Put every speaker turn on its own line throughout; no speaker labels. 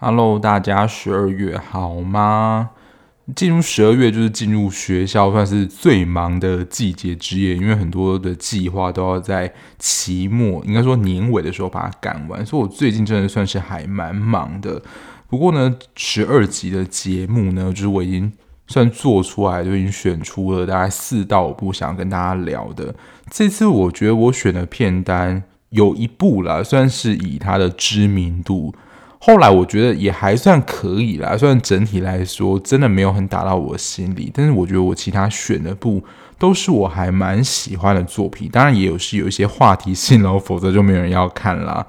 Hello，大家十二月好吗？进入十二月就是进入学校算是最忙的季节之夜，因为很多的计划都要在期末，应该说年尾的时候把它赶完，所以我最近真的算是还蛮忙的。不过呢，十二集的节目呢，就是我已经算做出来，就已经选出了大概四到五部想要跟大家聊的。这次我觉得我选的片单有一部啦，算是以它的知名度。后来我觉得也还算可以啦，虽然整体来说真的没有很打到我心里，但是我觉得我其他选的部都是我还蛮喜欢的作品，当然也有是有一些话题性哦，否则就没有人要看啦。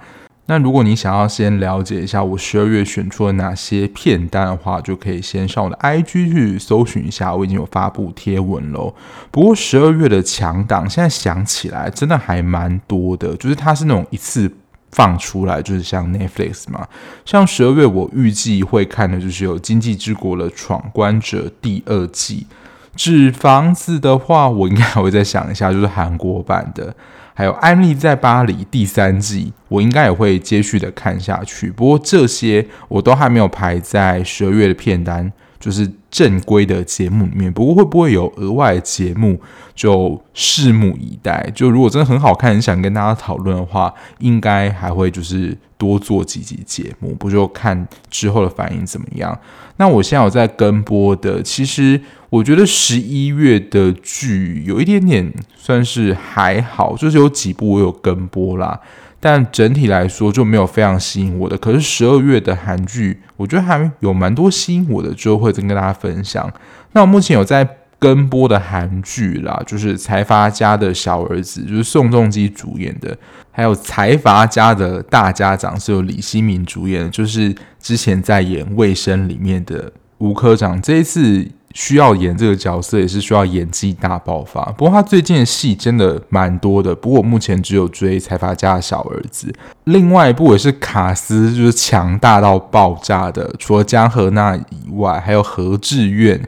那如果你想要先了解一下我十二月选出了哪些片单的话，就可以先上我的 IG 去搜寻一下，我已经有发布贴文喽。不过十二月的强档现在想起来真的还蛮多的，就是它是那种一次。放出来就是像 Netflix 嘛，像十二月我预计会看的就是有《经济之国的闯关者》第二季，《纸房子》的话，我应该还会再想一下，就是韩国版的，还有《安利在巴黎》第三季，我应该也会接续的看下去。不过这些我都还没有排在十二月的片单。就是正规的节目里面，不过会不会有额外节目，就拭目以待。就如果真的很好看，很想跟大家讨论的话，应该还会就是多做几集节目，不就看之后的反应怎么样？那我现在有在跟播的，其实我觉得十一月的剧有一点点算是还好，就是有几部我有跟播啦。但整体来说就没有非常吸引我的，可是十二月的韩剧，我觉得还有蛮多吸引我的，之后会再跟大家分享。那我目前有在跟播的韩剧啦，就是财阀家的小儿子，就是宋仲基主演的，还有财阀家的大家长是由李熙民主演的，就是之前在演《卫生》里面的吴科长，这一次。需要演这个角色也是需要演技大爆发，不过他最近的戏真的蛮多的。不过我目前只有追财阀家的小儿子，另外一部也是卡司就是强大到爆炸的，除了姜河那以外，还有河智苑、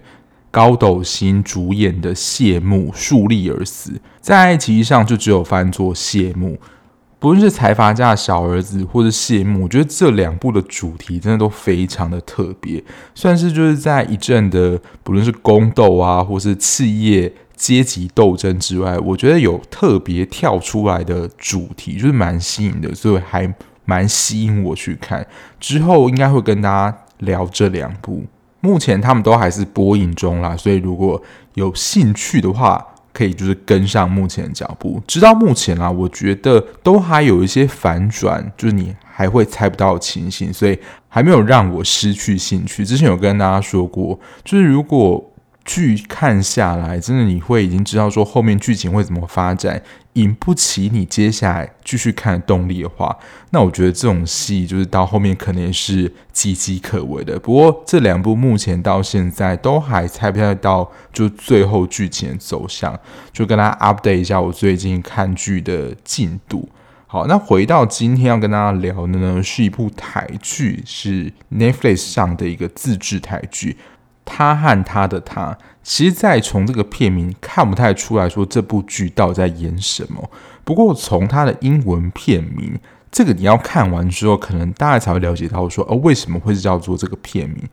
高斗星主演的《谢幕》，树立而死，在爱奇艺上就只有翻作《谢幕》。不论是财阀家的小儿子，或者谢幕，我觉得这两部的主题真的都非常的特别，算是就是在一阵的不论是宫斗啊，或是企业阶级斗争之外，我觉得有特别跳出来的主题，就是蛮吸引的，所以还蛮吸引我去看。之后应该会跟大家聊这两部，目前他们都还是播映中啦，所以如果有兴趣的话。可以就是跟上目前的脚步，直到目前啊，我觉得都还有一些反转，就是你还会猜不到情形，所以还没有让我失去兴趣。之前有跟大家说过，就是如果。剧看下来，真的你会已经知道说后面剧情会怎么发展，引不起你接下来继续看的动力的话，那我觉得这种戏就是到后面可能是岌岌可危的。不过这两部目前到现在都还猜不太到就最后剧情的走向，就跟大家 update 一下我最近看剧的进度。好，那回到今天要跟大家聊的呢，是一部台剧，是 Netflix 上的一个自制台剧。他和他的他，其实，在从这个片名看不太出来说这部剧到底在演什么。不过从它的英文片名，这个你要看完之后，可能大家才会了解到说，哦，为什么会叫做这个片名，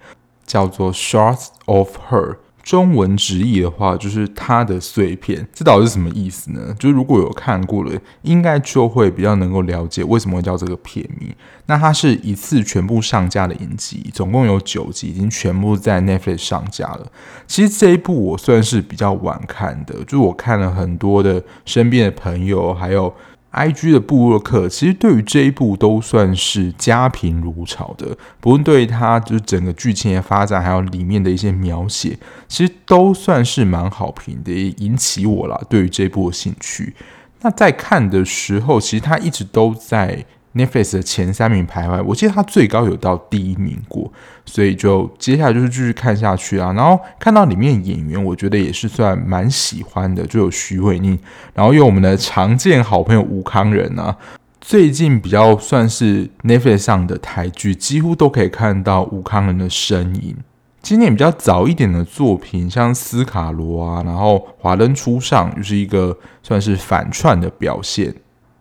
叫做《shorts of Her》。中文直译的话，就是它的碎片，这到底是什么意思呢？就是如果有看过了，应该就会比较能够了解为什么会叫这个片名。那它是一次全部上架的影集，总共有九集，已经全部在 Netflix 上架了。其实这一部我算是比较晚看的，就是我看了很多的身边的朋友，还有。IG 的布洛克其实对于这一部都算是家贫如潮的，不论对它就是整个剧情的发展，还有里面的一些描写，其实都算是蛮好评的，也引起我了对于这部的兴趣。那在看的时候，其实他一直都在。Netflix 的前三名徘徊，我记得它最高有到第一名过，所以就接下来就是继续看下去啊。然后看到里面演员，我觉得也是算蛮喜欢的，就有许玮甯，然后有我们的常见好朋友吴康仁啊。最近比较算是 Netflix 上的台剧，几乎都可以看到吴康仁的身影。今年比较早一点的作品，像斯卡罗啊，然后华灯初上，就是一个算是反串的表现。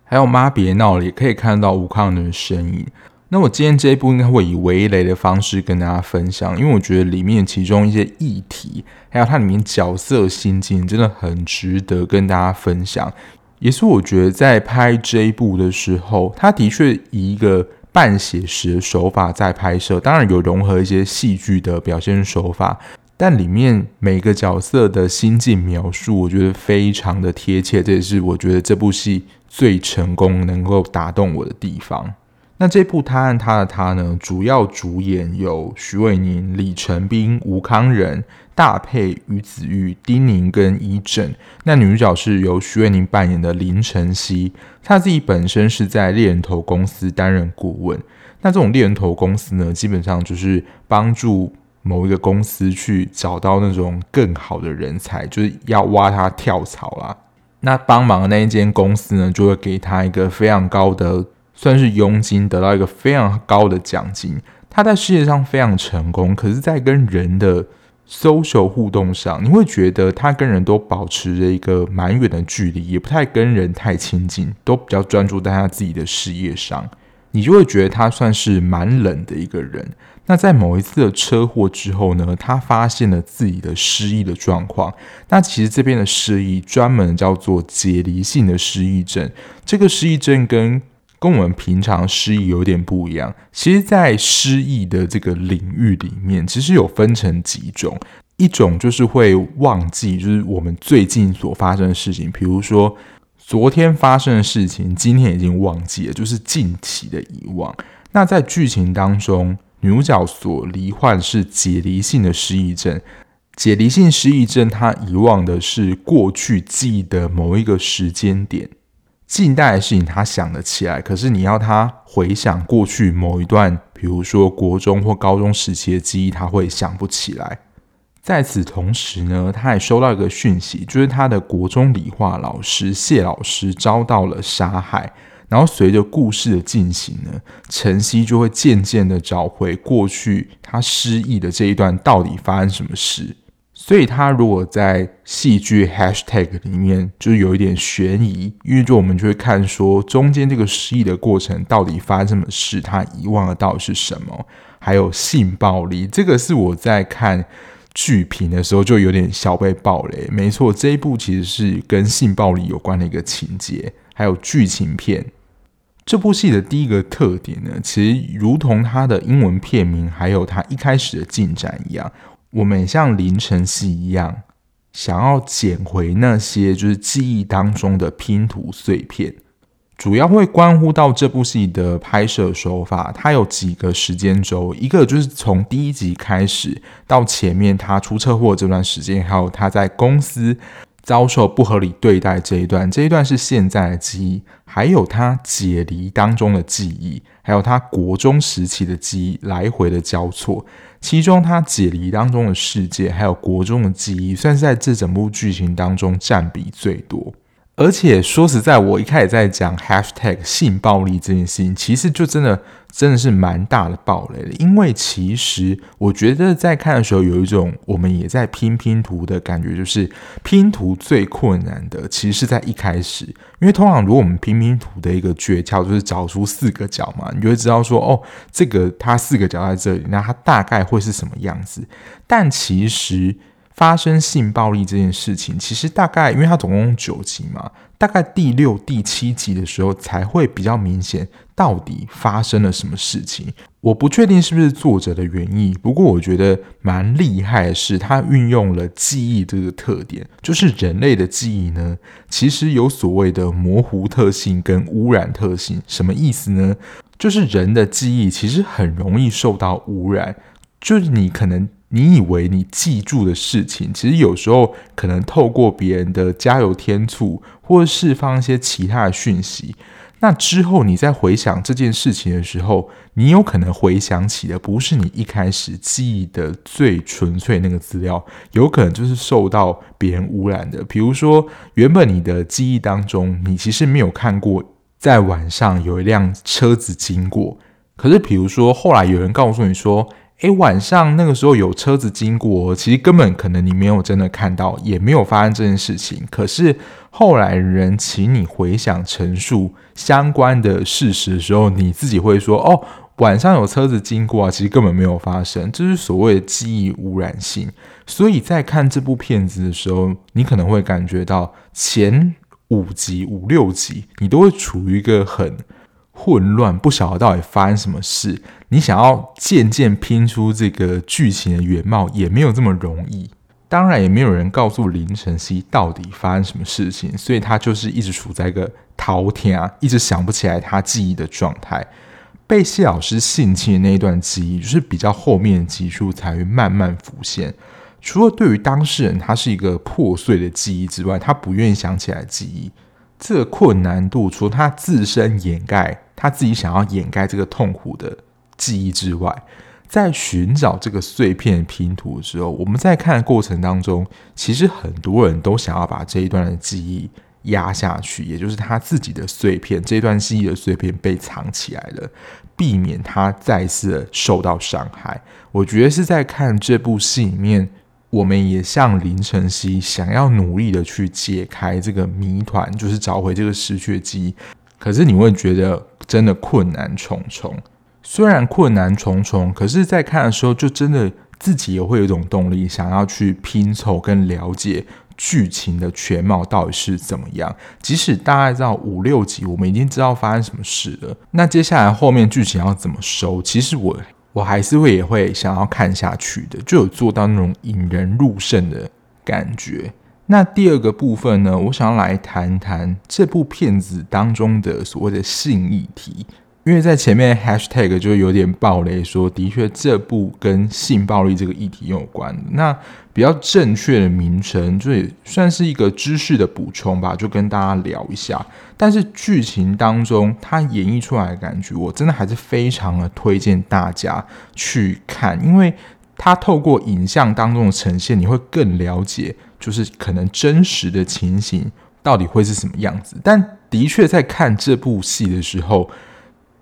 还有妈别闹了，也可以看到吴慷仁的身影。那我今天这一部应该会以微雷的方式跟大家分享，因为我觉得里面其中一些议题，还有它里面角色心境，真的很值得跟大家分享。也是我觉得在拍这一部的时候，他的确以一个。半写实的手法在拍摄，当然有融合一些戏剧的表现手法，但里面每个角色的心境描述，我觉得非常的贴切，这也是我觉得这部戏最成功能够打动我的地方。那这部他和他的他呢，主要主演有许玮宁、李成斌、吴康仁、大霈、于子玉、丁宁跟伊正。那女主角是由许玮宁扮演的林晨曦，她自己本身是在猎人头公司担任顾问。那这种猎人头公司呢，基本上就是帮助某一个公司去找到那种更好的人才，就是要挖他跳槽啦。那帮忙的那一间公司呢，就会给他一个非常高的。算是佣金，得到一个非常高的奖金。他在事业上非常成功，可是，在跟人的 social 互动上，你会觉得他跟人都保持着一个蛮远的距离，也不太跟人太亲近，都比较专注在他自己的事业上。你就会觉得他算是蛮冷的一个人。那在某一次的车祸之后呢，他发现了自己的失忆的状况。那其实这边的失忆专门叫做解离性的失忆症。这个失忆症跟跟我们平常失忆有点不一样。其实，在失忆的这个领域里面，其实有分成几种。一种就是会忘记，就是我们最近所发生的事情，比如说昨天发生的事情，今天已经忘记了，就是近期的遗忘。那在剧情当中，女主角所罹患是解离性的失忆症。解离性失忆症，她遗忘的是过去记忆的某一个时间点。近代的事情他想得起来，可是你要他回想过去某一段，比如说国中或高中时期的记忆，他会想不起来。在此同时呢，他也收到一个讯息，就是他的国中理化老师谢老师遭到了杀害。然后随着故事的进行呢，晨曦就会渐渐的找回过去他失忆的这一段到底发生什么事。所以，他如果在戏剧 hashtag 里面，就是有一点悬疑，因为就我们就会看说中间这个失忆的过程到底发生什么事，他遗忘的到底是什么，还有性暴力，这个是我在看剧评的时候就有点小被爆雷。没错，这一部其实是跟性暴力有关的一个情节，还有剧情片。这部戏的第一个特点呢，其实如同它的英文片名，还有它一开始的进展一样。我们也像林晨曦一样，想要捡回那些就是记忆当中的拼图碎片，主要会关乎到这部戏的拍摄手法。它有几个时间轴，一个就是从第一集开始到前面他出车祸这段时间，还有他在公司遭受不合理对待这一段，这一段是现在的记忆，还有他解离当中的记忆，还有他国中时期的记忆来回的交错。其中，他解离当中的世界，还有国中的记忆，算是在这整部剧情当中占比最多。而且说实在，我一开始在讲 hashtag 性暴力这件事情，其实就真的真的是蛮大的暴雷的。因为其实我觉得在看的时候，有一种我们也在拼拼图的感觉，就是拼图最困难的其实是在一开始。因为通常如果我们拼拼图的一个诀窍就是找出四个角嘛，你就会知道说，哦，这个它四个角在这里，那它大概会是什么样子。但其实。发生性暴力这件事情，其实大概因为它总共九集嘛，大概第六、第七集的时候才会比较明显，到底发生了什么事情。我不确定是不是作者的原意，不过我觉得蛮厉害的是，他运用了记忆这个特点，就是人类的记忆呢，其实有所谓的模糊特性跟污染特性。什么意思呢？就是人的记忆其实很容易受到污染，就是你可能。你以为你记住的事情，其实有时候可能透过别人的加油添醋，或者释放一些其他的讯息，那之后你再回想这件事情的时候，你有可能回想起的不是你一开始记忆的最纯粹那个资料，有可能就是受到别人污染的。比如说，原本你的记忆当中，你其实没有看过在晚上有一辆车子经过，可是比如说后来有人告诉你说。诶，晚上那个时候有车子经过，其实根本可能你没有真的看到，也没有发生这件事情。可是后来人请你回想陈述相关的事实的时候，你自己会说：“哦，晚上有车子经过啊，其实根本没有发生。”这是所谓的记忆污染性。所以在看这部片子的时候，你可能会感觉到前五集、五六集，你都会处于一个很混乱，不晓得到底发生什么事。你想要渐渐拼出这个剧情的原貌，也没有这么容易。当然，也没有人告诉林晨曦到底发生什么事情，所以他就是一直处在一个滔天啊，一直想不起来他记忆的状态。被谢老师性侵的那一段记忆，就是比较后面的集数才会慢慢浮现。除了对于当事人他是一个破碎的记忆之外，他不愿意想起来记忆。这个困难度，除了他自身掩盖，他自己想要掩盖这个痛苦的记忆之外，在寻找这个碎片拼图的时候，我们在看的过程当中，其实很多人都想要把这一段的记忆压下去，也就是他自己的碎片，这段记忆的碎片被藏起来了，避免他再次受到伤害。我觉得是在看这部戏里面。我们也像林晨曦，想要努力的去解开这个谜团，就是找回这个失去的记忆。可是你会觉得真的困难重重。虽然困难重重，可是，在看的时候，就真的自己也会有一种动力，想要去拼凑跟了解剧情的全貌到底是怎么样。即使大概到五六集，我们已经知道发生什么事了，那接下来后面剧情要怎么收？其实我。我还是会也会想要看下去的，就有做到那种引人入胜的感觉。那第二个部分呢，我想要来谈谈这部片子当中的所谓的性议题。因为在前面 hashtag 就有点爆雷，说的确这部跟性暴力这个议题有关。那比较正确的名称，就也算是一个知识的补充吧，就跟大家聊一下。但是剧情当中它演绎出来的感觉，我真的还是非常的推荐大家去看，因为它透过影像当中的呈现，你会更了解，就是可能真实的情形到底会是什么样子。但的确在看这部戏的时候。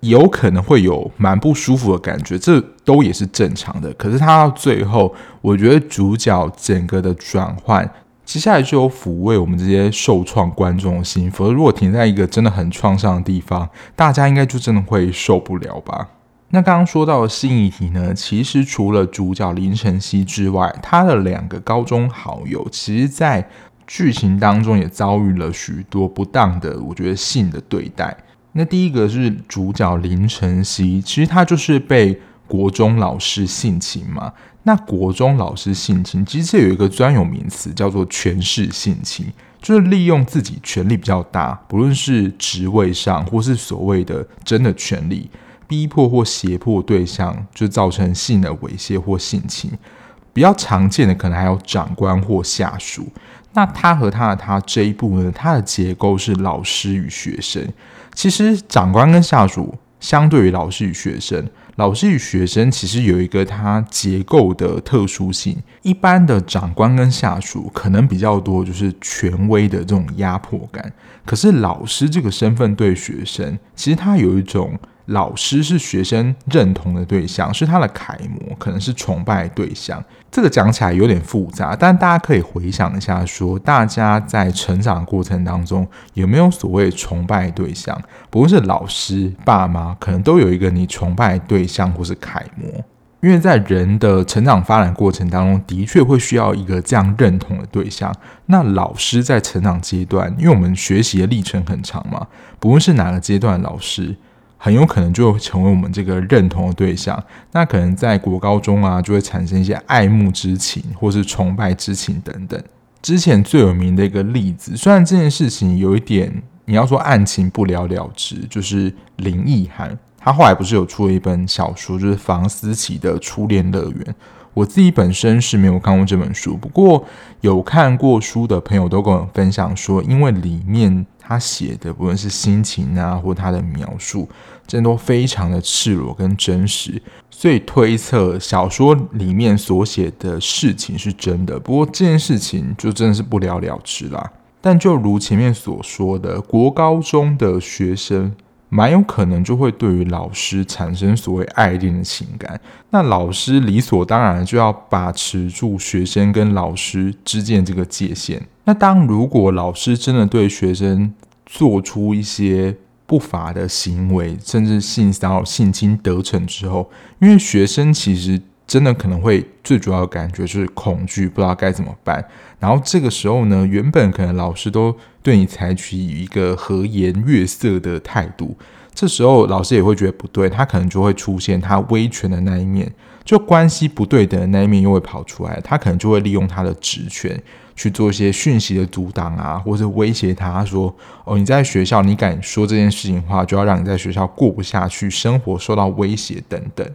有可能会有蛮不舒服的感觉，这都也是正常的。可是他到最后，我觉得主角整个的转换，接下来就有抚慰我们这些受创观众的心。否则，如果停在一个真的很创伤的地方，大家应该就真的会受不了吧？那刚刚说到的性议题呢，其实除了主角林晨曦之外，他的两个高中好友，其实在剧情当中也遭遇了许多不当的，我觉得性的对待。那第一个是主角林晨曦，其实他就是被国中老师性侵嘛。那国中老师性侵，其实这有一个专有名词叫做权势性侵，就是利用自己权力比较大，不论是职位上或是所谓的真的权力，逼迫或胁迫对象，就造成性的猥亵或性侵。比较常见的可能还有长官或下属。那他和他的他这一部呢，它的结构是老师与学生。其实长官跟下属相对于老师与学生，老师与学生其实有一个它结构的特殊性。一般的长官跟下属可能比较多，就是权威的这种压迫感。可是老师这个身份对学生，其实他有一种。老师是学生认同的对象，是他的楷模，可能是崇拜的对象。这个讲起来有点复杂，但大家可以回想一下说，大家在成长过程当中有没有所谓崇拜对象？不论是老师、爸妈，可能都有一个你崇拜对象或是楷模。因为在人的成长发展过程当中，的确会需要一个这样认同的对象。那老师在成长阶段，因为我们学习的历程很长嘛，不论是哪个阶段老师。很有可能就会成为我们这个认同的对象，那可能在国高中啊，就会产生一些爱慕之情，或是崇拜之情等等。之前最有名的一个例子，虽然这件事情有一点你要说案情不了了之，就是林奕涵，他后来不是有出了一本小说，就是房思琪的初恋乐园。我自己本身是没有看过这本书，不过有看过书的朋友都跟我分享说，因为里面。他写的不论是心情啊，或他的描述，真的都非常的赤裸跟真实，所以推测小说里面所写的事情是真的。不过这件事情就真的是不了了之啦。但就如前面所说的，国高中的学生蛮有可能就会对于老师产生所谓爱恋的情感。那老师理所当然就要把持住学生跟老师之间这个界限。那当如果老师真的对学生做出一些不法的行为，甚至性骚扰、性侵得逞之后，因为学生其实真的可能会最主要感觉就是恐惧，不知道该怎么办。然后这个时候呢，原本可能老师都对你采取一个和颜悦色的态度，这时候老师也会觉得不对，他可能就会出现他威权的那一面，就关系不对等的那一面又会跑出来，他可能就会利用他的职权。去做一些讯息的阻挡啊，或者威胁他说：“哦，你在学校，你敢说这件事情的话，就要让你在学校过不下去，生活受到威胁等等。”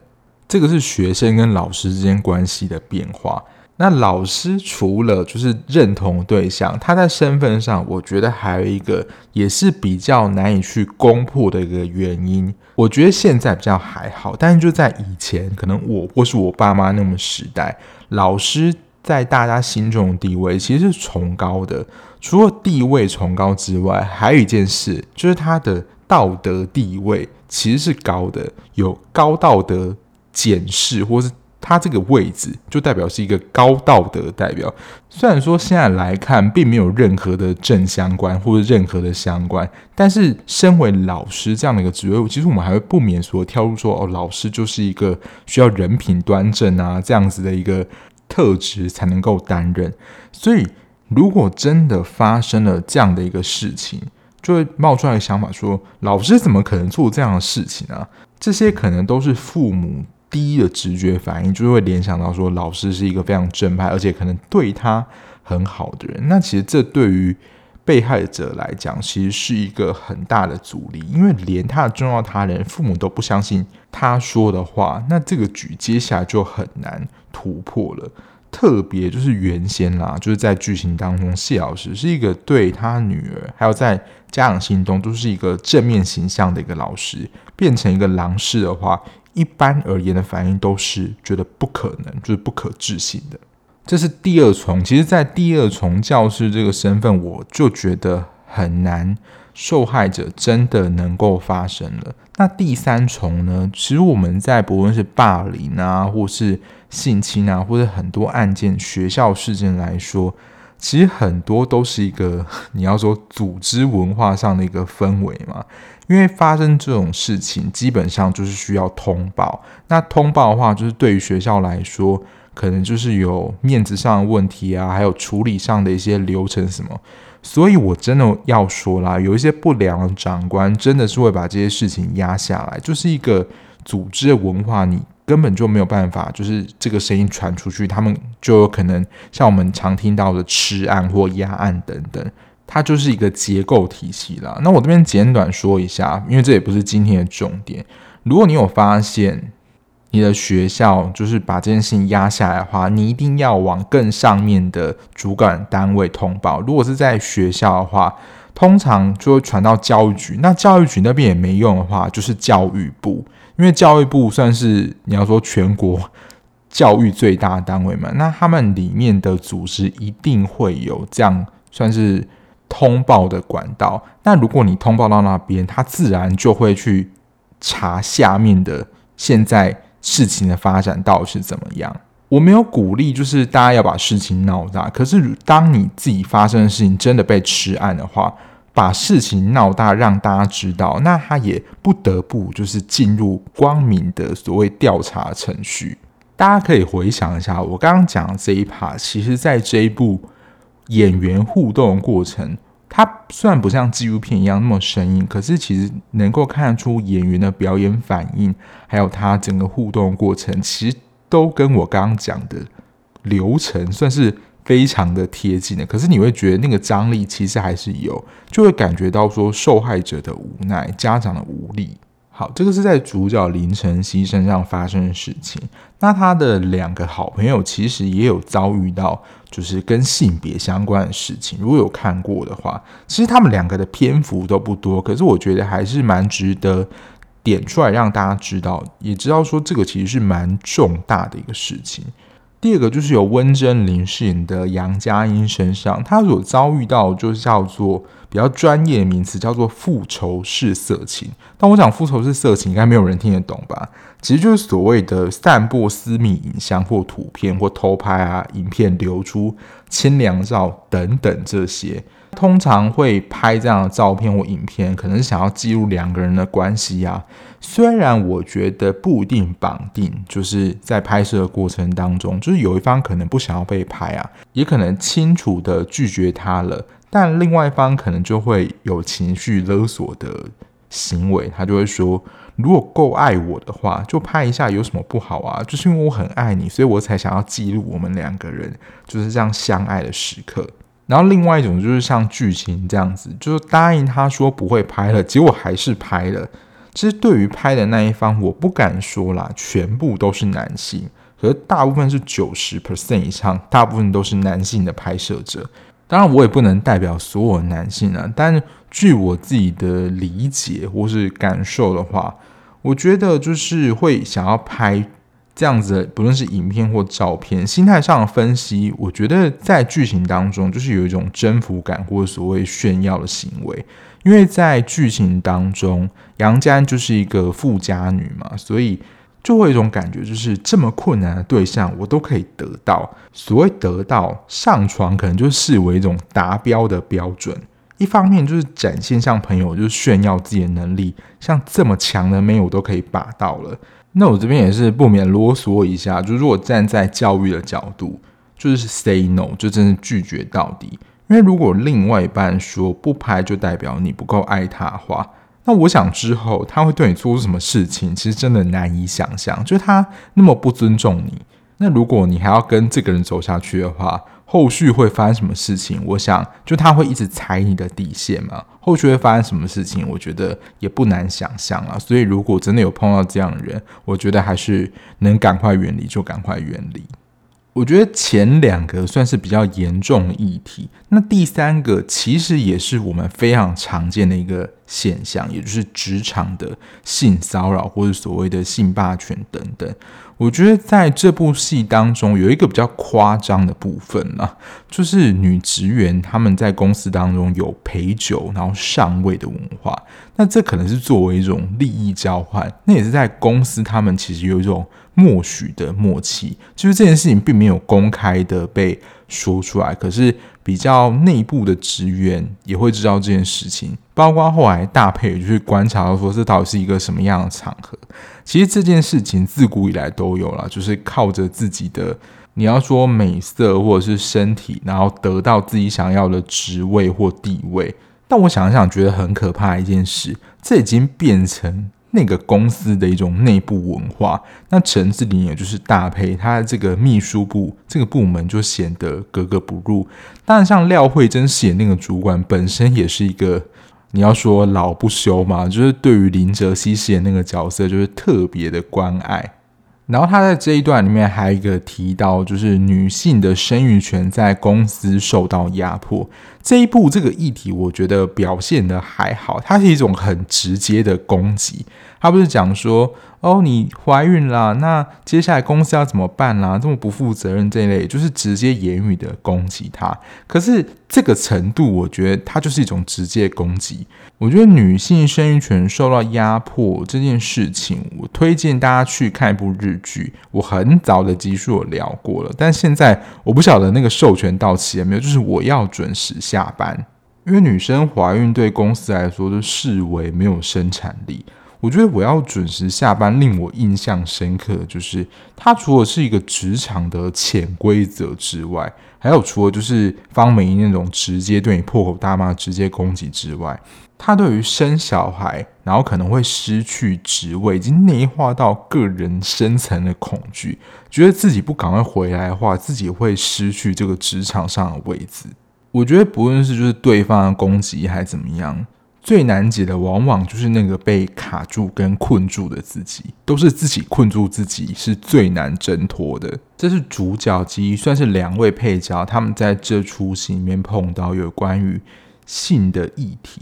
这个是学生跟老师之间关系的变化。那老师除了就是认同对象，他在身份上，我觉得还有一个也是比较难以去攻破的一个原因。我觉得现在比较还好，但是就在以前，可能我或是我爸妈那么时代，老师。在大家心中的地位其实是崇高的。除了地位崇高之外，还有一件事，就是他的道德地位其实是高的，有高道德检视，或是他这个位置就代表是一个高道德代表。虽然说现在来看并没有任何的正相关或者任何的相关，但是身为老师这样的一个职位，其实我们还会不免说跳入说哦，老师就是一个需要人品端正啊这样子的一个。特质才能够担任，所以如果真的发生了这样的一个事情，就会冒出来的想法说：老师怎么可能做这样的事情啊？这些可能都是父母第一的直觉反应，就是会联想到说，老师是一个非常正派，而且可能对他很好的人。那其实这对于被害者来讲，其实是一个很大的阻力，因为连他的重要他人父母都不相信他说的话，那这个局接下来就很难突破了。特别就是原先啦，就是在剧情当中，谢老师是一个对他女儿，还有在家长心中都是一个正面形象的一个老师，变成一个狼师的话，一般而言的反应都是觉得不可能，就是不可置信的。这是第二重，其实，在第二重教师这个身份，我就觉得很难，受害者真的能够发生了。那第三重呢？其实我们在不论是霸凌啊，或是性侵啊，或者很多案件、学校事件来说，其实很多都是一个你要说组织文化上的一个氛围嘛。因为发生这种事情，基本上就是需要通报。那通报的话，就是对于学校来说。可能就是有面子上的问题啊，还有处理上的一些流程什么，所以我真的要说啦，有一些不良长官真的是会把这些事情压下来，就是一个组织的文化，你根本就没有办法，就是这个声音传出去，他们就有可能像我们常听到的吃案或压案等等，它就是一个结构体系啦。那我这边简短说一下，因为这也不是今天的重点。如果你有发现，你的学校就是把这件事情压下来的话，你一定要往更上面的主管单位通报。如果是在学校的话，通常就会传到教育局。那教育局那边也没用的话，就是教育部，因为教育部算是你要说全国教育最大的单位嘛，那他们里面的组织一定会有这样算是通报的管道。那如果你通报到那边，他自然就会去查下面的现在。事情的发展到底是怎么样？我没有鼓励，就是大家要把事情闹大。可是，当你自己发生的事情真的被吃案的话，把事情闹大，让大家知道，那他也不得不就是进入光明的所谓调查程序。大家可以回想一下，我刚刚讲的这一趴其实在这一部演员互动的过程。它虽然不像纪录片一样那么生硬，可是其实能够看出演员的表演反应，还有他整个互动过程，其实都跟我刚刚讲的流程算是非常的贴近的。可是你会觉得那个张力其实还是有，就会感觉到说受害者的无奈，家长的无力。好，这个是在主角林晨曦身上发生的事情。那他的两个好朋友其实也有遭遇到，就是跟性别相关的事情。如果有看过的话，其实他们两个的篇幅都不多，可是我觉得还是蛮值得点出来让大家知道，也知道说这个其实是蛮重大的一个事情。第二个就是由温贞菱饰演的杨佳音身上，他所遭遇到就是叫做比较专业的名词，叫做复仇式色情。但我想复仇式色情应该没有人听得懂吧？其实就是所谓的散播私密影像或图片或偷拍啊，影片流出、清凉照等等这些。通常会拍这样的照片或影片，可能是想要记录两个人的关系啊。虽然我觉得不一定绑定，就是在拍摄的过程当中，就是有一方可能不想要被拍啊，也可能清楚的拒绝他了，但另外一方可能就会有情绪勒索的行为，他就会说：如果够爱我的话，就拍一下有什么不好啊？就是因为我很爱你，所以我才想要记录我们两个人就是这样相爱的时刻。然后另外一种就是像剧情这样子，就是答应他说不会拍了，结果还是拍了。其实对于拍的那一方，我不敢说啦，全部都是男性，可是大部分是九十 percent 以上，大部分都是男性的拍摄者。当然，我也不能代表所有男性啊，但是据我自己的理解或是感受的话，我觉得就是会想要拍。这样子，不论是影片或照片，心态上的分析，我觉得在剧情当中就是有一种征服感或者所谓炫耀的行为。因为在剧情当中，杨佳音就是一个富家女嘛，所以就会有一种感觉，就是这么困难的对象，我都可以得到。所谓得到上床，可能就视为一种达标的标准。一方面就是展现向朋友，就是炫耀自己的能力，像这么强的妹，我都可以把到了。那我这边也是不免啰嗦一下，就如果站在教育的角度，就是 say no，就真的拒绝到底。因为如果另外一半说不拍就代表你不够爱他的话，那我想之后他会对你做出什么事情，其实真的难以想象。就是他那么不尊重你，那如果你还要跟这个人走下去的话，后续会发生什么事情？我想，就他会一直踩你的底线嘛。后续会发生什么事情？我觉得也不难想象啊。所以，如果真的有碰到这样的人，我觉得还是能赶快远离就赶快远离。我觉得前两个算是比较严重的议题，那第三个其实也是我们非常常见的一个现象，也就是职场的性骚扰或者所谓的性霸权等等。我觉得在这部戏当中有一个比较夸张的部分啊，就是女职员他们在公司当中有陪酒然后上位的文化，那这可能是作为一种利益交换，那也是在公司他们其实有一种默许的默契，就是这件事情并没有公开的被说出来，可是比较内部的职员也会知道这件事情，包括后来大配就去观察到说这到底是一个什么样的场合。其实这件事情自古以来都有了，就是靠着自己的，你要说美色或者是身体，然后得到自己想要的职位或地位。但我想一想，觉得很可怕的一件事，这已经变成那个公司的一种内部文化。那陈志玲也就是大配，他的这个秘书部这个部门就显得格格不入。当然，像廖慧珍饰演那个主管本身也是一个。你要说老不休嘛，就是对于林哲熹饰演那个角色，就是特别的关爱。然后他在这一段里面还有一个提到，就是女性的生育权在公司受到压迫。这一部这个议题，我觉得表现的还好，它是一种很直接的攻击。他不是讲说，哦，你怀孕了，那接下来公司要怎么办啦？这么不负责任这一类，就是直接言语的攻击他。可是这个程度，我觉得它就是一种直接攻击。我觉得女性生育权受到压迫这件事情，我推荐大家去看一部日剧。我很早的集数有聊过了，但现在我不晓得那个授权到期了没有，就是我要准时下班，因为女生怀孕对公司来说就视为没有生产力。我觉得我要准时下班，令我印象深刻的就是，它除了是一个职场的潜规则之外，还有除了就是方美仪那种直接对你破口大骂、直接攻击之外，他对于生小孩然后可能会失去职位，已经内化到个人深层的恐惧，觉得自己不赶快回来的话，自己会失去这个职场上的位置。我觉得不论是就是对方的攻击还是怎么样。最难解的往往就是那个被卡住跟困住的自己，都是自己困住自己，是最难挣脱的。这是主角及算是两位配角，他们在这出戏里面碰到有关于性的议题。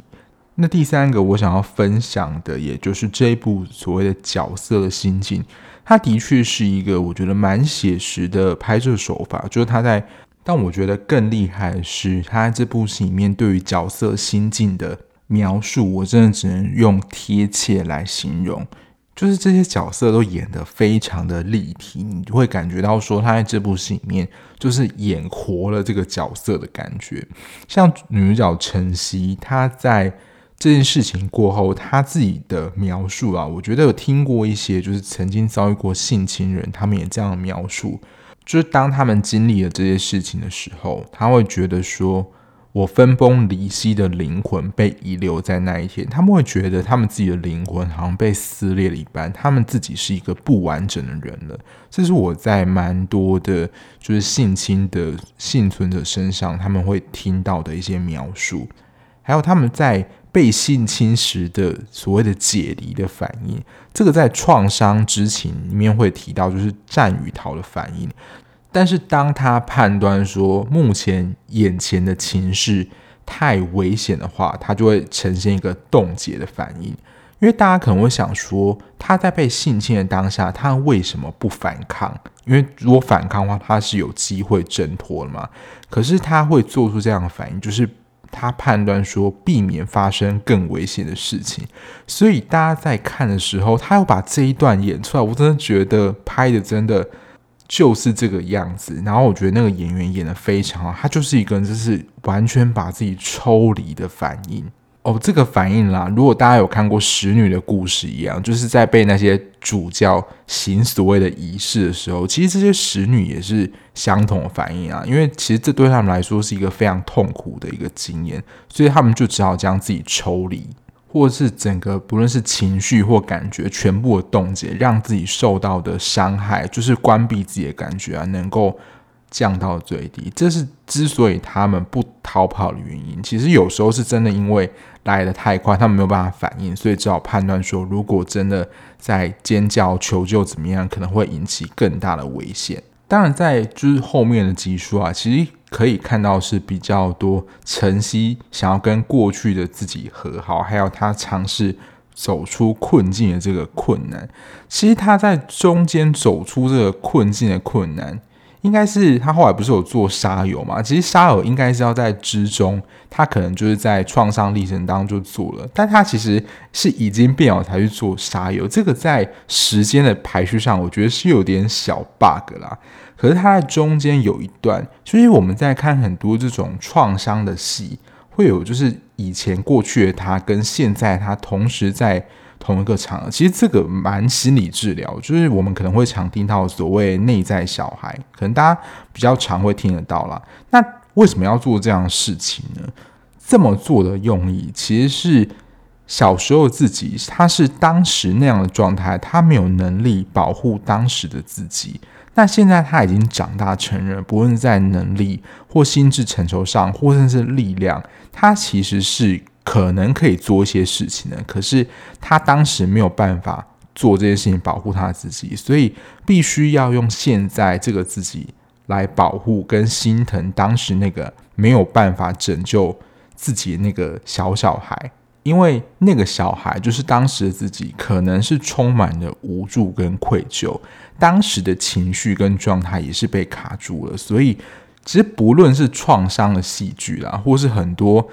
那第三个我想要分享的，也就是这一部所谓的角色的心境，它的确是一个我觉得蛮写实的拍摄手法。就是他在，但我觉得更厉害的是，他在这部戏里面对于角色心境的描述，我真的只能用贴切来形容。就是这些角色都演得非常的立体，你就会感觉到说他在这部戏里面就是演活了这个角色的感觉。像女主角晨曦，她在这件事情过后，她自己的描述啊，我觉得有听过一些就是曾经遭遇过性侵人，他们也这样描述，就是当他们经历了这些事情的时候，他会觉得说。我分崩离析的灵魂被遗留在那一天，他们会觉得他们自己的灵魂好像被撕裂了一般，他们自己是一个不完整的人了。这是我在蛮多的，就是性侵的幸存者身上他们会听到的一些描述，还有他们在被性侵时的所谓的解离的反应。这个在创伤知情里面会提到，就是战与逃的反应。但是，当他判断说目前眼前的情势太危险的话，他就会呈现一个冻结的反应。因为大家可能会想说，他在被性侵的当下，他为什么不反抗？因为如果反抗的话，他是有机会挣脱的嘛。可是他会做出这样的反应，就是他判断说避免发生更危险的事情。所以大家在看的时候，他要把这一段演出来，我真的觉得拍的真的。就是这个样子，然后我觉得那个演员演的非常好，他就是一个人，就是完全把自己抽离的反应哦，这个反应啦，如果大家有看过《使女的故事》一样，就是在被那些主教行所谓的仪式的时候，其实这些使女也是相同的反应啊，因为其实这对他们来说是一个非常痛苦的一个经验，所以他们就只好将自己抽离。或是整个不论是情绪或感觉全部的冻结，让自己受到的伤害就是关闭自己的感觉啊，能够降到最低。这是之所以他们不逃跑的原因。其实有时候是真的因为来的太快，他们没有办法反应，所以只好判断说，如果真的在尖叫求救怎么样，可能会引起更大的危险。当然，在就是后面的集数啊，其实。可以看到是比较多晨曦想要跟过去的自己和好，还有他尝试走出困境的这个困难。其实他在中间走出这个困境的困难，应该是他后来不是有做沙友嘛？其实沙友应该是要在之中，他可能就是在创伤历程当中就做了，但他其实是已经变好才去做沙友。这个在时间的排序上，我觉得是有点小 bug 啦。可是他在中间有一段，所以我们在看很多这种创伤的戏，会有就是以前过去的他跟现在他同时在同一个场合，其实这个蛮心理治疗，就是我们可能会常听到所谓内在小孩，可能大家比较常会听得到啦。那为什么要做这样的事情呢？这么做的用意其实是小时候自己，他是当时那样的状态，他没有能力保护当时的自己。那现在他已经长大成人，不论在能力或心智成熟上，或甚至是力量，他其实是可能可以做一些事情的。可是他当时没有办法做这些事情保护他自己，所以必须要用现在这个自己来保护跟心疼当时那个没有办法拯救自己那个小小孩。因为那个小孩就是当时的自己，可能是充满了无助跟愧疚，当时的情绪跟状态也是被卡住了，所以其实不论是创伤的戏剧啦，或是很多。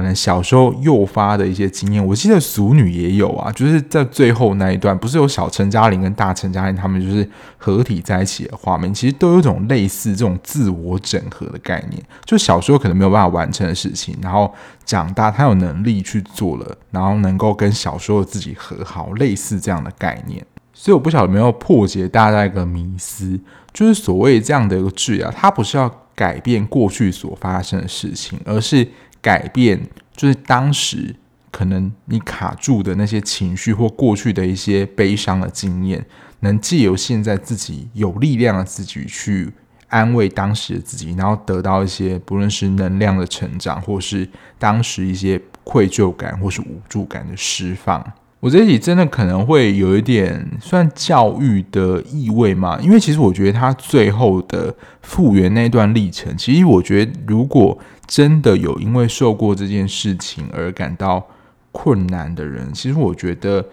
可能小时候诱发的一些经验，我记得《俗女》也有啊，就是在最后那一段，不是有小陈嘉玲跟大陈嘉玲他们就是合体在一起的画面，其实都有种类似这种自我整合的概念。就小时候可能没有办法完成的事情，然后长大他有能力去做了，然后能够跟小时候的自己和好，类似这样的概念。所以我不晓得有没有破解大家一个迷思，就是所谓这样的一个治疗，它不是要改变过去所发生的事情，而是。改变就是当时可能你卡住的那些情绪或过去的一些悲伤的经验，能借由现在自己有力量的自己去安慰当时的自己，然后得到一些不论是能量的成长，或是当时一些愧疚感或是无助感的释放。我这里真的可能会有一点算教育的意味嘛？因为其实我觉得他最后的复原那段历程，其实我觉得如果真的有因为受过这件事情而感到困难的人，其实我觉得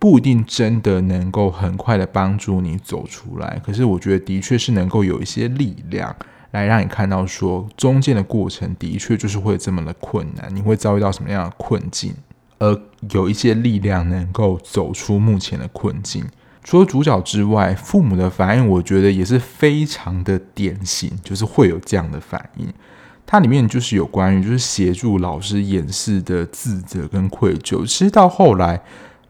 不一定真的能够很快的帮助你走出来。可是我觉得的确是能够有一些力量来让你看到说，中间的过程的确就是会这么的困难，你会遭遇到什么样的困境，而有一些力量能够走出目前的困境。除了主角之外，父母的反应我觉得也是非常的典型，就是会有这样的反应。它里面就是有关于就是协助老师掩饰的自责跟愧疚。其实到后来，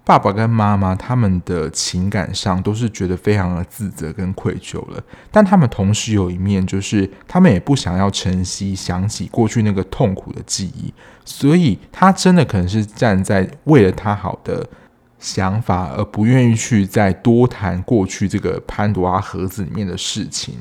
爸爸跟妈妈他们的情感上都是觉得非常的自责跟愧疚了，但他们同时有一面就是他们也不想要晨曦想起过去那个痛苦的记忆，所以他真的可能是站在为了他好的。想法，而不愿意去再多谈过去这个潘多拉盒子里面的事情。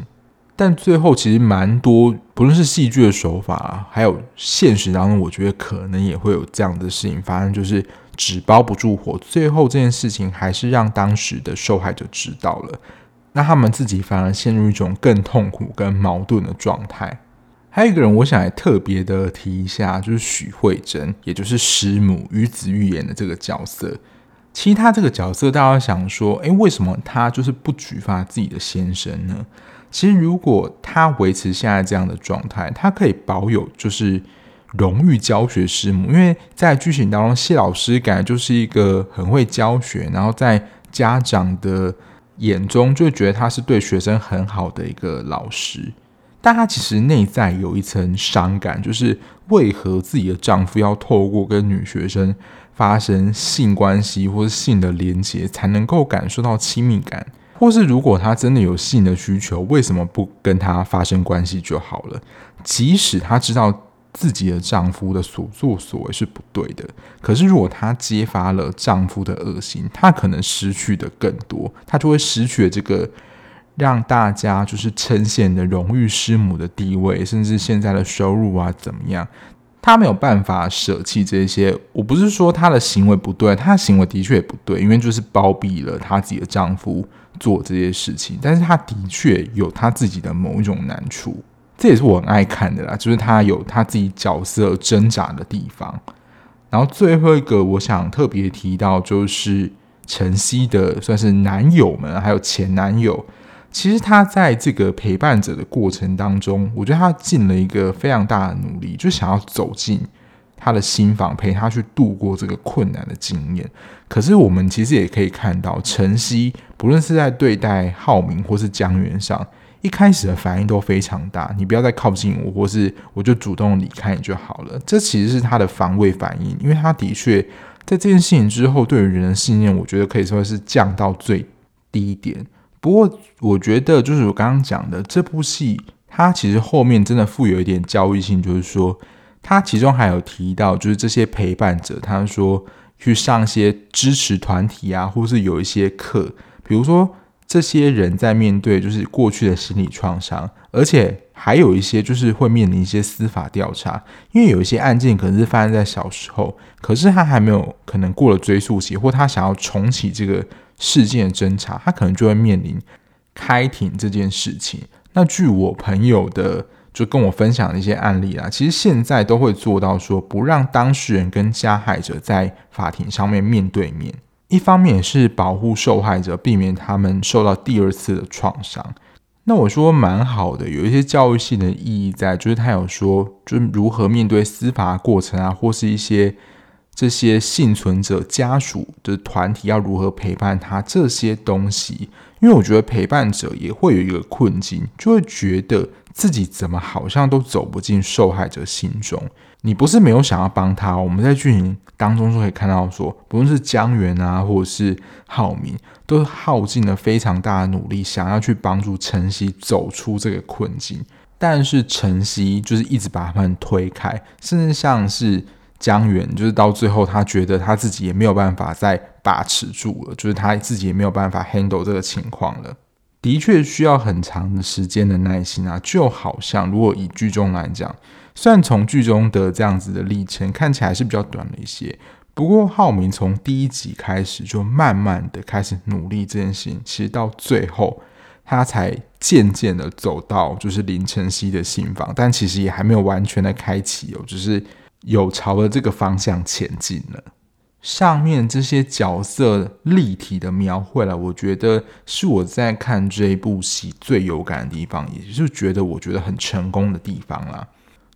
但最后其实蛮多，不论是戏剧的手法，还有现实当中，我觉得可能也会有这样的事情发生，就是纸包不住火。最后这件事情还是让当时的受害者知道了，那他们自己反而陷入一种更痛苦跟矛盾的状态。还有一个人，我想来特别的提一下，就是许慧珍，也就是师母于子玉演的这个角色。其实他这个角色，大家想说，诶，为什么他就是不举发自己的先生呢？其实，如果他维持现在这样的状态，他可以保有就是荣誉教学师母，因为在剧情当中，谢老师感觉就是一个很会教学，然后在家长的眼中就觉得他是对学生很好的一个老师，但他其实内在有一层伤感，就是为何自己的丈夫要透过跟女学生。发生性关系或是性的连接，才能够感受到亲密感。或是如果她真的有性的需求，为什么不跟他发生关系就好了？即使她知道自己的丈夫的所作所为是不对的，可是如果她揭发了丈夫的恶行，她可能失去的更多，她就会失去了这个让大家就是称羡的荣誉师母的地位，甚至现在的收入啊怎么样？她没有办法舍弃这些。我不是说她的行为不对，她的行为的确也不对，因为就是包庇了她自己的丈夫做这些事情。但是他的确有他自己的某一种难处，这也是我很爱看的啦，就是他有他自己角色挣扎的地方。然后最后一个我想特别提到，就是晨曦的算是男友们，还有前男友。其实他在这个陪伴者的过程当中，我觉得他尽了一个非常大的努力，就想要走进他的心房，陪他去度过这个困难的经验。可是我们其实也可以看到，晨曦不论是在对待浩明或是江源上，一开始的反应都非常大。你不要再靠近我，或是我就主动离开你就好了。这其实是他的防卫反应，因为他的确在这件事情之后，对于人的信念，我觉得可以说是降到最低点。不过，我觉得就是我刚刚讲的这部戏，它其实后面真的富有一点教育性，就是说，他其中还有提到，就是这些陪伴者，他说去上一些支持团体啊，或是有一些课，比如说这些人在面对就是过去的心理创伤，而且还有一些就是会面临一些司法调查，因为有一些案件可能是发生在小时候，可是他还没有可能过了追诉期，或他想要重启这个。事件的侦查，他可能就会面临开庭这件事情。那据我朋友的就跟我分享的一些案例啊，其实现在都会做到说，不让当事人跟加害者在法庭上面面对面。一方面也是保护受害者，避免他们受到第二次的创伤。那我说蛮好的，有一些教育性的意义在，就是他有说，就如何面对司法过程啊，或是一些。这些幸存者家属的团体要如何陪伴他？这些东西，因为我觉得陪伴者也会有一个困境，就会觉得自己怎么好像都走不进受害者心中。你不是没有想要帮他，我们在剧情当中就可以看到说，不论是江源啊，或者是浩明，都耗尽了非常大的努力，想要去帮助晨曦走出这个困境。但是晨曦就是一直把他们推开，甚至像是。江源就是到最后，他觉得他自己也没有办法再把持住了，就是他自己也没有办法 handle 这个情况了。的确需要很长的时间的耐心啊，就好像如果以剧中来讲，虽然从剧中的这样子的历程看起来是比较短了一些，不过浩明从第一集开始就慢慢的开始努力这件事情，其实到最后他才渐渐的走到就是林晨曦的心房，但其实也还没有完全的开启哦，只是。有朝着这个方向前进了。上面这些角色立体的描绘了，我觉得是我在看这一部戏最有感的地方，也就是觉得我觉得很成功的地方啦。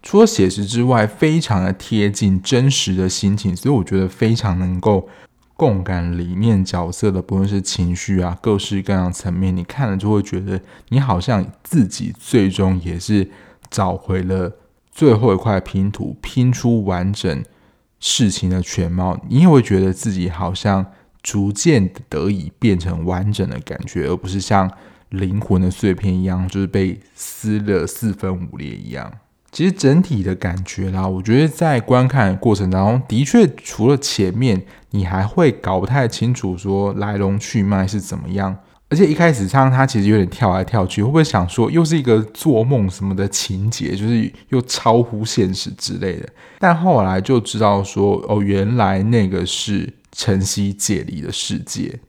除了写实之外，非常的贴近真实的心情，所以我觉得非常能够共感里面角色的，不论是情绪啊，各式各样层面，你看了就会觉得你好像自己最终也是找回了最后一块拼图，拼出完整。事情的全貌，你也会觉得自己好像逐渐得以变成完整的感觉，而不是像灵魂的碎片一样，就是被撕了四分五裂一样。其实整体的感觉啦，我觉得在观看的过程当中，的确除了前面，你还会搞不太清楚说来龙去脉是怎么样。而且一开始唱他其实有点跳来跳去，会不会想说又是一个做梦什么的情节，就是又超乎现实之类的？但后来就知道说，哦，原来那个是晨曦解离的世界。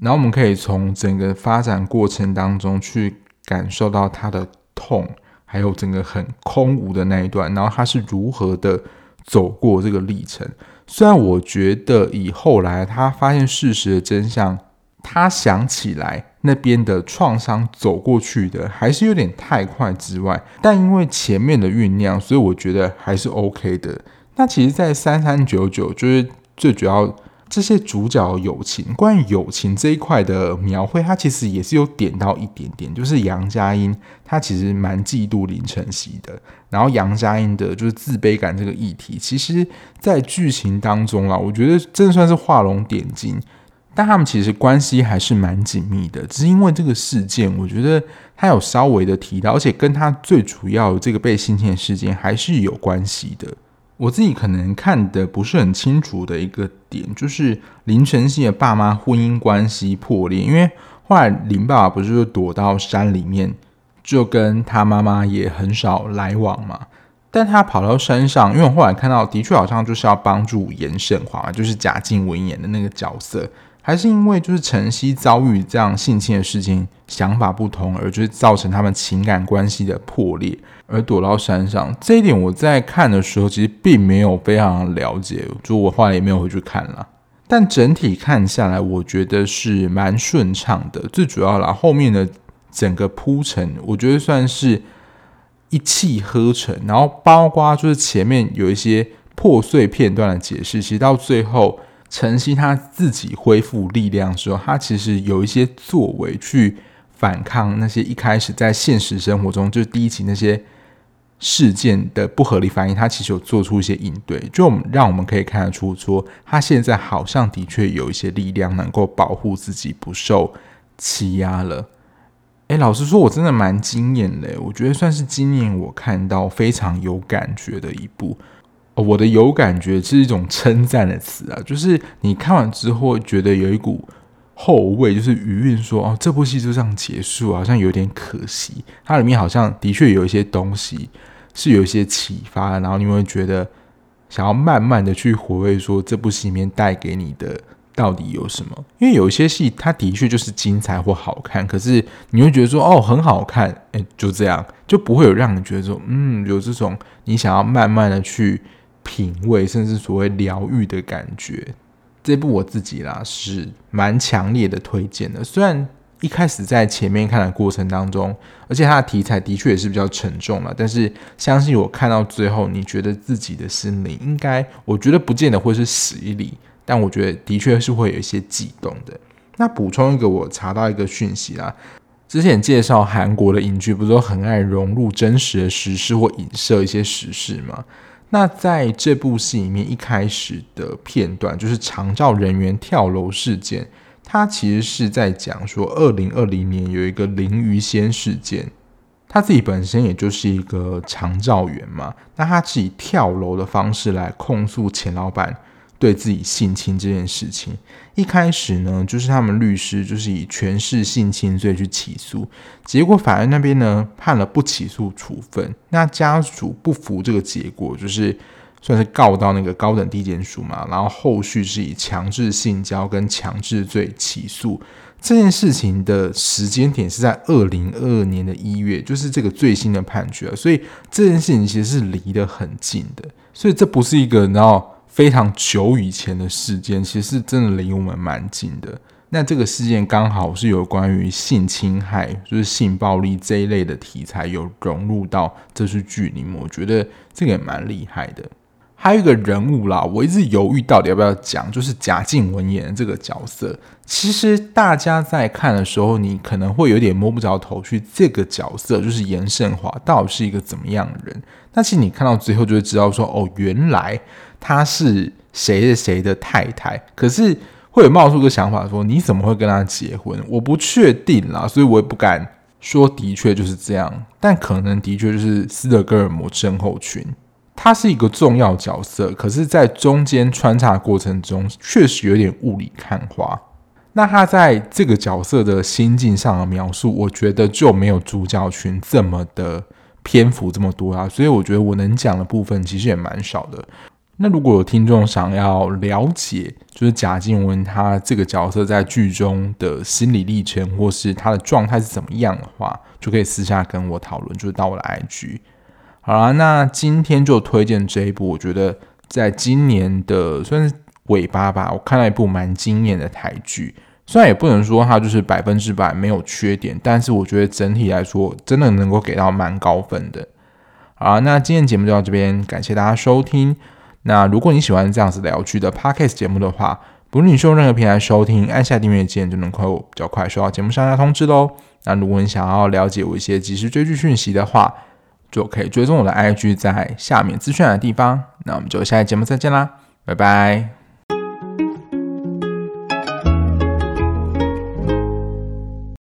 然后我们可以从整个发展过程当中去感受到他的痛，还有整个很空无的那一段，然后他是如何的走过这个历程。虽然我觉得以后来他发现事实的真相。他想起来那边的创伤走过去的还是有点太快之外，但因为前面的酝酿，所以我觉得还是 OK 的。那其实，在三三九九就是最主要这些主角友情，关于友情这一块的描绘，他其实也是有点到一点点，就是杨佳音他其实蛮嫉妒林晨曦的，然后杨佳音的就是自卑感这个议题，其实在剧情当中啊，我觉得真的算是画龙点睛。但他们其实关系还是蛮紧密的，只是因为这个事件，我觉得他有稍微的提到，而且跟他最主要的这个被性侵的事件还是有关系的。我自己可能看得不是很清楚的一个点，就是林晨曦的爸妈婚姻关系破裂，因为后来林爸爸不是躲到山里面，就跟他妈妈也很少来往嘛。但他跑到山上，因为我后来看到，的确好像就是要帮助严胜华，就是贾静雯演的那个角色。还是因为就是晨曦遭遇这样性侵的事情，想法不同，而就是造成他们情感关系的破裂，而躲到山上。这一点我在看的时候其实并没有非常了解，就我后来也没有回去看了。但整体看下来，我觉得是蛮顺畅的。最主要啦，后面的整个铺陈，我觉得算是一气呵成。然后包括就是前面有一些破碎片段的解释，其实到最后。晨曦他自己恢复力量的时候，他其实有一些作为去反抗那些一开始在现实生活中就是第一集那些事件的不合理反应，他其实有做出一些应对，就我们让我们可以看得出说，他现在好像的确有一些力量能够保护自己不受欺压了。诶，老实说，我真的蛮惊艳的，我觉得算是今年我看到非常有感觉的一部。我的有感觉是一种称赞的词啊，就是你看完之后觉得有一股后味，就是余韵说哦，这部戏就这样结束，好像有点可惜。它里面好像的确有一些东西是有一些启发，然后你会觉得想要慢慢的去回味，说这部戏里面带给你的到底有什么？因为有一些戏它的确就是精彩或好看，可是你会觉得说哦，很好看，诶，就这样，就不会有让你觉得说嗯，有这种你想要慢慢的去。品味，甚至所谓疗愈的感觉，这部我自己啦是蛮强烈的推荐的。虽然一开始在前面看的过程当中，而且它的题材的确也是比较沉重了，但是相信我看到最后，你觉得自己的心灵应该，我觉得不见得会是洗礼，但我觉得的确是会有一些悸动的。那补充一个，我查到一个讯息啦，之前介绍韩国的影剧，不是都很爱融入真实的时事或影射一些时事吗？那在这部戏里面，一开始的片段就是长照人员跳楼事件，它其实是在讲说，二零二零年有一个林于仙事件，他自己本身也就是一个长照员嘛，那他是以跳楼的方式来控诉钱老板。对自己性侵这件事情，一开始呢，就是他们律师就是以权势性侵罪去起诉，结果法院那边呢判了不起诉处分。那家属不服这个结果，就是算是告到那个高等地检署嘛，然后后续是以强制性交跟强制罪起诉。这件事情的时间点是在二零二二年的一月，就是这个最新的判决，所以这件事情其实是离得很近的，所以这不是一个你知道。非常久以前的事件，其实是真的离我们蛮近的。那这个事件刚好是有关于性侵害，就是性暴力这一类的题材有融入到这出剧里面，我觉得这个也蛮厉害的。还有一个人物啦，我一直犹豫到底要不要讲，就是贾静雯演的这个角色。其实大家在看的时候，你可能会有点摸不着头绪，这个角色就是严胜华到底是一个怎么样的人？但其实你看到最后就会知道说，哦，原来他是谁谁谁的太太。可是。会有冒出个想法说，你怎么会跟他结婚？我不确定啦，所以我也不敢说的确就是这样，但可能的确就是斯德哥尔摩症候群。他是一个重要角色，可是，在中间穿插过程中，确实有点雾里看花。那他在这个角色的心境上的描述，我觉得就没有主角群这么的篇幅这么多啊，所以我觉得我能讲的部分其实也蛮少的。那如果有听众想要了解，就是贾静雯她这个角色在剧中的心理历程，或是她的状态是怎么样的话，就可以私下跟我讨论，就是到我的 IG。好啦，那今天就推荐这一部，我觉得在今年的算是尾巴吧，我看了一部蛮惊艳的台剧。虽然也不能说它就是百分之百没有缺点，但是我觉得整体来说，真的能够给到蛮高分的。好啦，那今天节目就到这边，感谢大家收听。那如果你喜欢这样子聊剧的 Podcast 节目的话，不论你是用任何平台收听，按下订阅键就能够比较快收到节目上架通知喽。那如果你想要了解我一些即时追剧讯息的话，就可以追踪我的 IG 在下面资讯的地方。那我们就下期节目再见啦，拜拜。